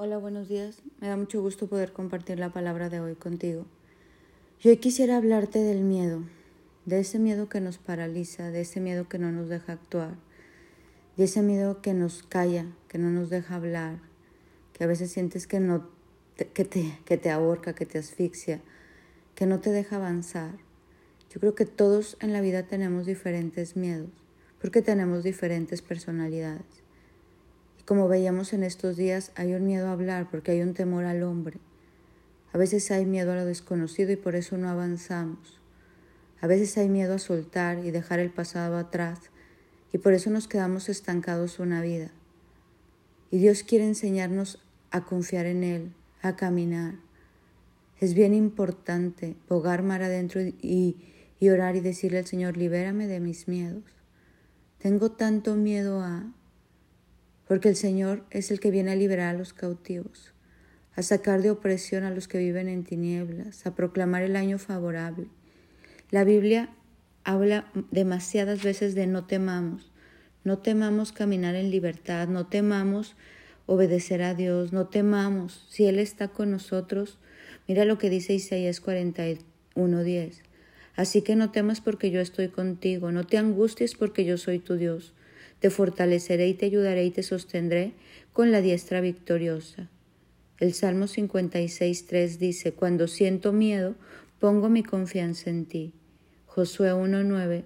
Hola, buenos días. Me da mucho gusto poder compartir la palabra de hoy contigo. Yo hoy quisiera hablarte del miedo, de ese miedo que nos paraliza, de ese miedo que no nos deja actuar, de ese miedo que nos calla, que no nos deja hablar, que a veces sientes que, no que, te, que te ahorca, que te asfixia, que no te deja avanzar. Yo creo que todos en la vida tenemos diferentes miedos, porque tenemos diferentes personalidades. Como veíamos en estos días, hay un miedo a hablar porque hay un temor al hombre. A veces hay miedo a lo desconocido y por eso no avanzamos. A veces hay miedo a soltar y dejar el pasado atrás y por eso nos quedamos estancados una vida. Y Dios quiere enseñarnos a confiar en Él, a caminar. Es bien importante bogar mar adentro y, y orar y decirle al Señor, libérame de mis miedos. Tengo tanto miedo a, porque el Señor es el que viene a liberar a los cautivos, a sacar de opresión a los que viven en tinieblas, a proclamar el año favorable. La Biblia habla demasiadas veces de no temamos, no temamos caminar en libertad, no temamos obedecer a Dios, no temamos si Él está con nosotros. Mira lo que dice Isaías 41:10. Así que no temas porque yo estoy contigo, no te angusties porque yo soy tu Dios. Te fortaleceré y te ayudaré y te sostendré con la diestra victoriosa. El Salmo 56.3 dice, Cuando siento miedo, pongo mi confianza en ti. Josué 1.9,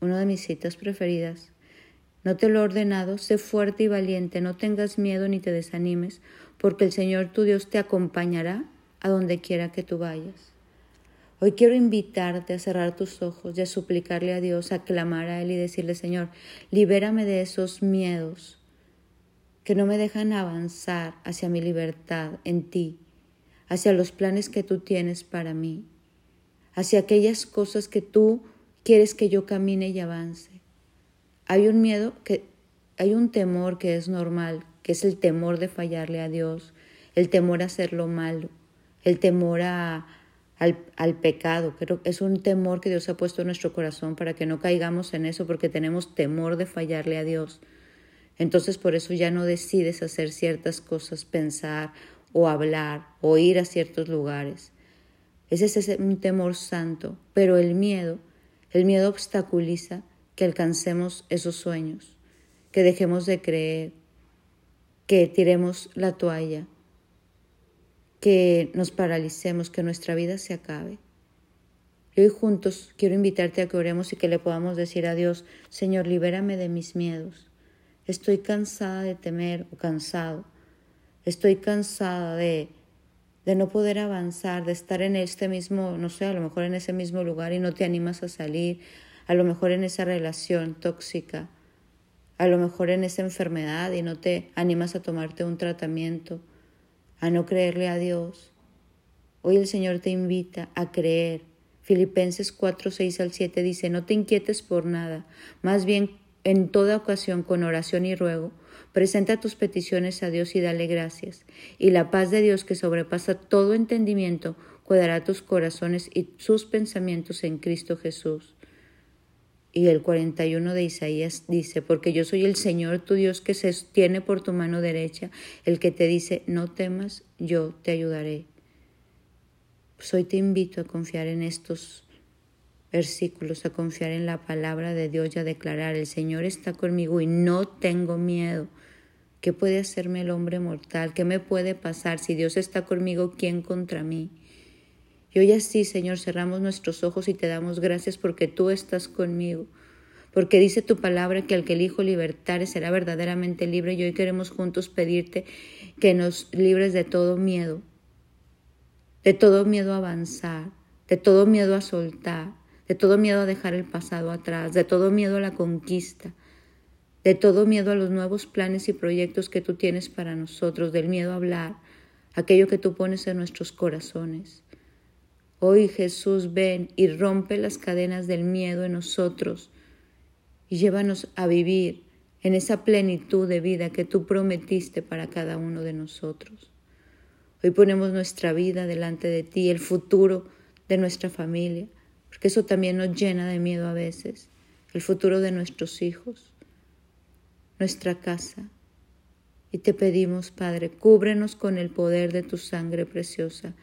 una de mis citas preferidas. No te lo he ordenado, sé fuerte y valiente, no tengas miedo ni te desanimes, porque el Señor tu Dios te acompañará a donde quiera que tú vayas. Hoy quiero invitarte a cerrar tus ojos y a suplicarle a Dios, a clamar a Él y decirle, Señor, libérame de esos miedos que no me dejan avanzar hacia mi libertad en ti, hacia los planes que tú tienes para mí, hacia aquellas cosas que tú quieres que yo camine y avance. Hay un miedo que hay un temor que es normal, que es el temor de fallarle a Dios, el temor a hacer lo malo, el temor a, al, pecado. Creo que es un temor que Dios ha puesto en nuestro corazón para que no caigamos en eso porque tenemos temor de fallarle a Dios. Entonces por eso ya no decides hacer ciertas cosas, pensar o hablar o ir a ciertos lugares. Ese es un temor santo, pero el miedo, el miedo obstaculiza que alcancemos esos sueños, que dejemos de creer, que tiremos la toalla, que nos paralicemos, que nuestra vida se acabe. Y hoy juntos quiero invitarte a que oremos y que le podamos decir a Dios, Señor, libérame de mis miedos. Estoy cansada de temer o cansado. Estoy cansada de, de no poder avanzar, de estar en este mismo, no sé, a lo mejor en ese mismo lugar y no te animas a salir, a lo mejor en esa relación tóxica, a lo mejor en esa enfermedad y no te animas a tomarte un tratamiento a no creerle a Dios. Hoy el Señor te invita a creer. Filipenses 4, 6 al 7 dice, no te inquietes por nada, más bien en toda ocasión con oración y ruego, presenta tus peticiones a Dios y dale gracias, y la paz de Dios que sobrepasa todo entendimiento cuidará tus corazones y sus pensamientos en Cristo Jesús. Y el 41 de Isaías dice, porque yo soy el Señor tu Dios que se sostiene por tu mano derecha, el que te dice, no temas, yo te ayudaré. Pues hoy te invito a confiar en estos versículos, a confiar en la palabra de Dios y a declarar, el Señor está conmigo y no tengo miedo. ¿Qué puede hacerme el hombre mortal? ¿Qué me puede pasar? Si Dios está conmigo, ¿quién contra mí? Y hoy así, Señor, cerramos nuestros ojos y te damos gracias porque tú estás conmigo. Porque dice tu palabra que al que el Hijo libertare será verdaderamente libre. Y hoy queremos juntos pedirte que nos libres de todo miedo, de todo miedo a avanzar, de todo miedo a soltar, de todo miedo a dejar el pasado atrás, de todo miedo a la conquista, de todo miedo a los nuevos planes y proyectos que tú tienes para nosotros, del miedo a hablar, aquello que tú pones en nuestros corazones. Hoy Jesús ven y rompe las cadenas del miedo en nosotros y llévanos a vivir en esa plenitud de vida que tú prometiste para cada uno de nosotros. Hoy ponemos nuestra vida delante de ti, el futuro de nuestra familia, porque eso también nos llena de miedo a veces, el futuro de nuestros hijos, nuestra casa. Y te pedimos, Padre, cúbrenos con el poder de tu sangre preciosa,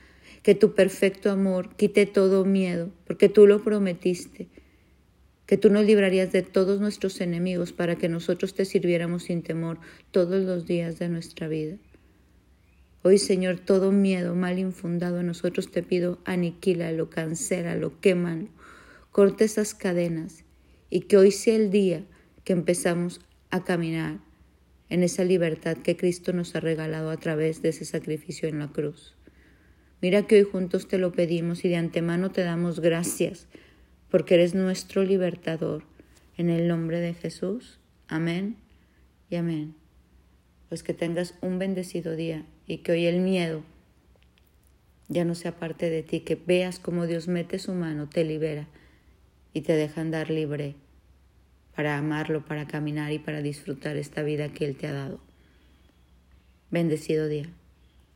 que tu perfecto amor quite todo miedo, porque tú lo prometiste, que tú nos librarías de todos nuestros enemigos para que nosotros te sirviéramos sin temor todos los días de nuestra vida. Hoy, Señor, todo miedo mal infundado a nosotros te pido, aniquílalo, cancélalo, quémalo, corte esas cadenas y que hoy sea el día que empezamos a caminar en esa libertad que Cristo nos ha regalado a través de ese sacrificio en la cruz. Mira que hoy juntos te lo pedimos y de antemano te damos gracias porque eres nuestro libertador. En el nombre de Jesús. Amén y amén. Pues que tengas un bendecido día y que hoy el miedo ya no sea parte de ti, que veas cómo Dios mete su mano, te libera y te deja andar libre para amarlo, para caminar y para disfrutar esta vida que Él te ha dado. Bendecido día.